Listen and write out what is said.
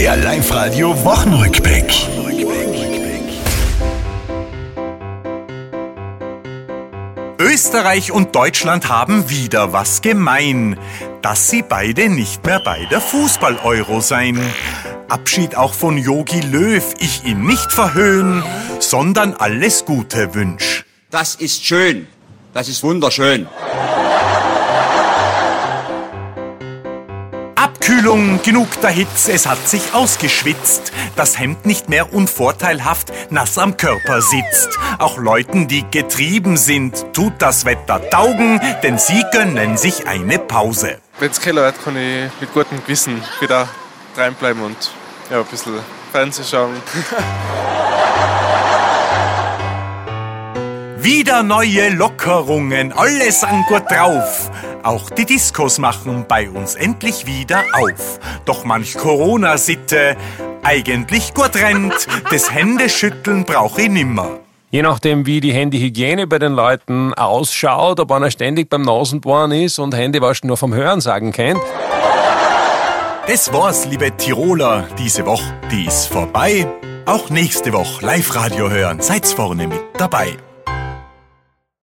Der Live-Radio Wochenrückblick. Österreich und Deutschland haben wieder was gemein, dass sie beide nicht mehr bei der Fußball-Euro sein. Abschied auch von Yogi Löw, ich ihn nicht verhöhn, sondern alles Gute wünsch. Das ist schön. Das ist wunderschön. Abkühlung, genug der Hitze, es hat sich ausgeschwitzt. Das Hemd nicht mehr unvorteilhaft nass am Körper sitzt. Auch Leuten, die getrieben sind, tut das Wetter taugen, denn sie gönnen sich eine Pause. Wenn es kälter wird, kann ich mit gutem Gewissen wieder reinbleiben und ja, ein bisschen Fernsehen schauen. Wieder neue Lockerungen, alle sind gut drauf. Auch die Diskos machen bei uns endlich wieder auf. Doch manch Corona-Sitte eigentlich gut rennt, das Händeschütteln brauch ich nimmer. Je nachdem, wie die Handyhygiene bei den Leuten ausschaut, ob einer ständig beim Nasenbohren ist und Handywaschen nur vom Hörensagen kennt. Das war's, liebe Tiroler, diese Woche, die ist vorbei. Auch nächste Woche Live-Radio hören, seid's vorne mit dabei.